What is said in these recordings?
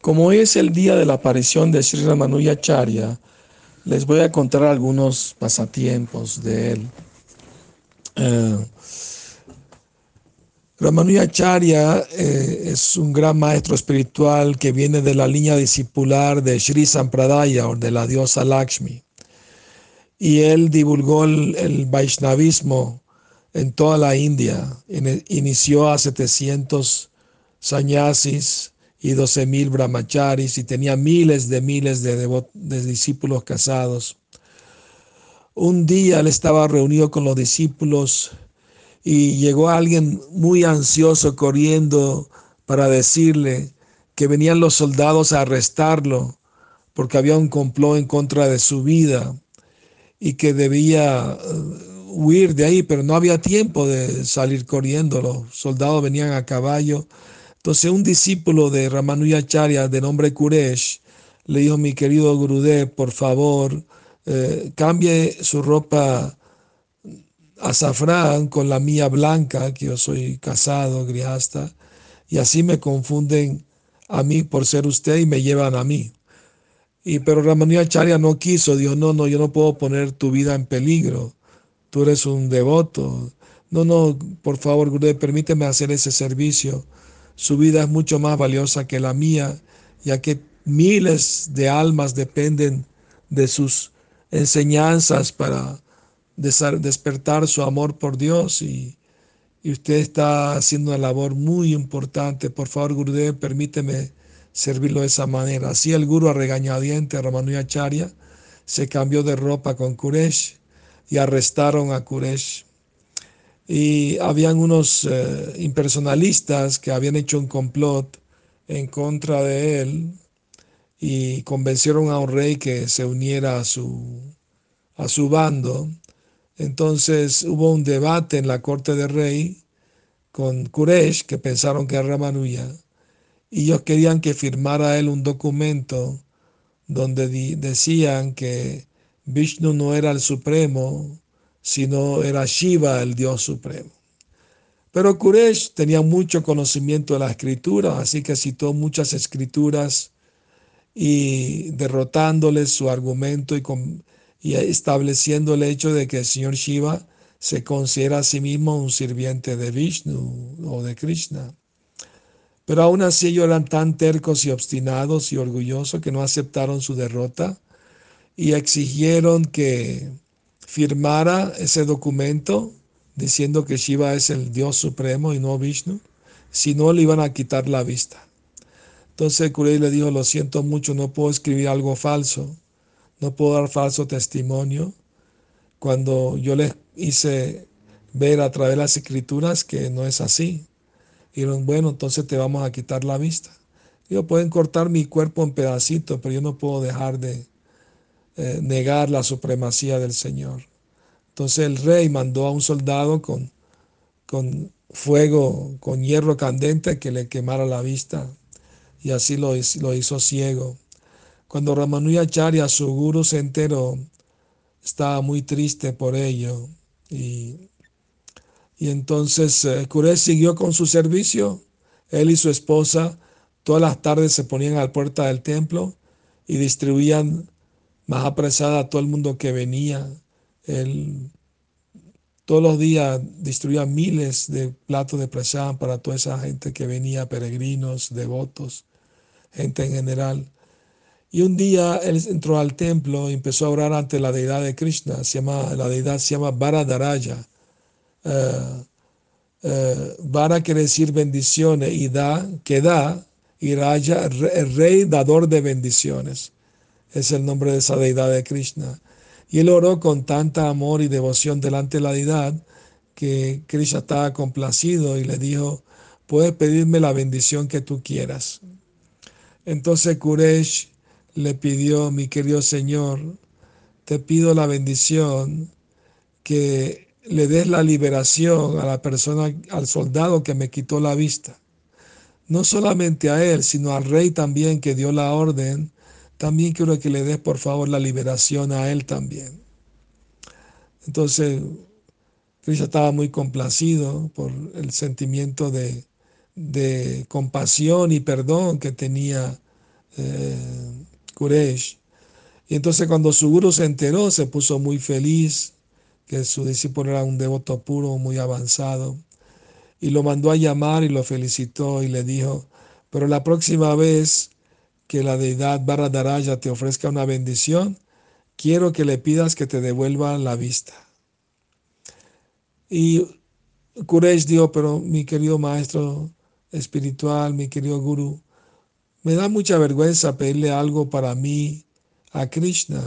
Como es el día de la aparición de Sri Ramanujacharya, les voy a contar algunos pasatiempos de él. Uh, Ramanujacharya eh, es un gran maestro espiritual que viene de la línea discipular de Sri Sampradaya o de la diosa Lakshmi. Y él divulgó el, el Vaishnavismo en toda la India. Inició a 700 sannyasis y 12.000 brahmacharis y tenía miles de miles de, de discípulos casados. Un día él estaba reunido con los discípulos y llegó alguien muy ansioso corriendo para decirle que venían los soldados a arrestarlo porque había un complot en contra de su vida y que debía uh, huir de ahí, pero no había tiempo de salir corriendo. Los soldados venían a caballo entonces un discípulo de Ramanujacharya de nombre Kuresh le dijo, mi querido Gurudev, por favor, eh, cambie su ropa azafrán con la mía blanca, que yo soy casado, griasta, y así me confunden a mí por ser usted y me llevan a mí. Y pero Ramanujacharya no quiso, dijo, no, no, yo no puedo poner tu vida en peligro, tú eres un devoto. No, no, por favor, Gurudev, permíteme hacer ese servicio su vida es mucho más valiosa que la mía, ya que miles de almas dependen de sus enseñanzas para despertar su amor por Dios y, usted está haciendo una labor muy importante. Por favor, Gurudev, permíteme servirlo de esa manera. Así el Guru a regañadiente, Ramanujacharya, se cambió de ropa con Kuresh y arrestaron a Kuresh y habían unos eh, impersonalistas que habían hecho un complot en contra de él y convencieron a un rey que se uniera a su, a su bando. Entonces hubo un debate en la corte del rey con Kuresh, que pensaron que era Ramanuja, y ellos querían que firmara él un documento donde decían que Vishnu no era el supremo, sino era Shiva el Dios supremo. Pero Kuresh tenía mucho conocimiento de la escritura, así que citó muchas escrituras y derrotándole su argumento y, y estableciendo el hecho de que el señor Shiva se considera a sí mismo un sirviente de Vishnu o de Krishna. Pero aún así ellos eran tan tercos y obstinados y orgullosos que no aceptaron su derrota y exigieron que firmara ese documento diciendo que Shiva es el Dios supremo y no Vishnu, si no le iban a quitar la vista. Entonces Kurei le dijo, lo siento mucho, no puedo escribir algo falso, no puedo dar falso testimonio. Cuando yo les hice ver a través de las escrituras que no es así. Dijeron, bueno, entonces te vamos a quitar la vista. Ellos pueden cortar mi cuerpo en pedacitos, pero yo no puedo dejar de eh, negar la supremacía del Señor. Entonces el rey mandó a un soldado con, con fuego, con hierro candente que le quemara la vista y así lo, lo hizo ciego. Cuando Ramanujacharya, su guru, se enteró, estaba muy triste por ello y, y entonces eh, siguió con su servicio. Él y su esposa todas las tardes se ponían a la puerta del templo y distribuían más apresada a todo el mundo que venía. Él todos los días distribuía miles de platos de presión para toda esa gente que venía, peregrinos, devotos, gente en general. Y un día él entró al templo y empezó a orar ante la deidad de Krishna. Se llama, la deidad se llama Varadaraya. Uh, Vara quiere decir bendiciones y da, que da, y Raya, el rey dador de bendiciones es el nombre de esa deidad de Krishna. Y él oró con tanta amor y devoción delante de la deidad que Krishna estaba complacido y le dijo, puedes pedirme la bendición que tú quieras. Entonces Kuresh le pidió, mi querido Señor, te pido la bendición que le des la liberación a la persona, al soldado que me quitó la vista. No solamente a él, sino al rey también que dio la orden también quiero que le des por favor la liberación a él también. Entonces, Krishna estaba muy complacido por el sentimiento de, compasión y perdón que tenía eh, Kuresh. Y entonces cuando su guru se enteró, se puso muy feliz, que su discípulo era un devoto puro, muy avanzado, y lo mandó a llamar y lo felicitó y le dijo, pero la próxima vez que la deidad Baradaraya te ofrezca una bendición, quiero que le pidas que te devuelva la vista. Y Kuresh dijo, pero mi querido maestro espiritual, mi querido guru, me da mucha vergüenza pedirle algo para mí a Krishna.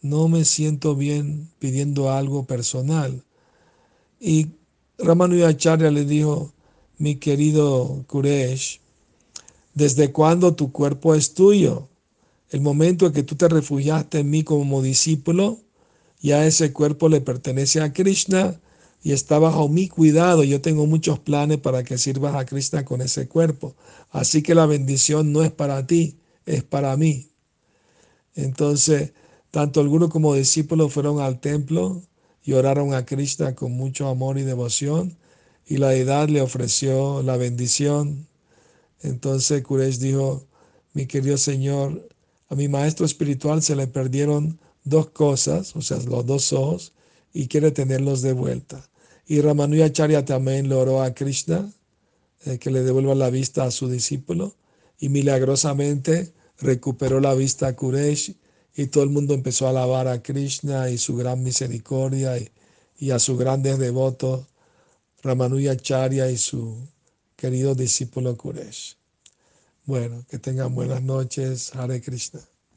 No me siento bien pidiendo algo personal. Y Ramanujacharya le dijo, mi querido Kuresh, ¿desde cuándo tu cuerpo es tuyo? El momento en que tú te refugiaste en mí como discípulo, ya ese cuerpo le pertenece a Krishna y está bajo mi cuidado. Yo tengo muchos planes para que sirvas a Krishna con ese cuerpo. Así que la bendición no es para ti, es para mí. Entonces, tanto el guru como discípulos fueron al templo y oraron a Krishna con mucho amor y devoción y la deidad le ofreció la bendición. Entonces Kuresh dijo, mi querido Señor, a mi maestro espiritual se le perdieron dos cosas, o sea, los dos ojos, y quiere tenerlos de vuelta. Y Ramanujacharya también le oró a Krishna eh, que le devuelva la vista a su discípulo y milagrosamente recuperó la vista a Kuresh y todo el mundo empezó a alabar a Krishna y su gran misericordia y, a sus grandes devotos, Ramanujacharya y su querido discípulo Kuresh. Bueno, que tengan buenas noches, Hare Krishna.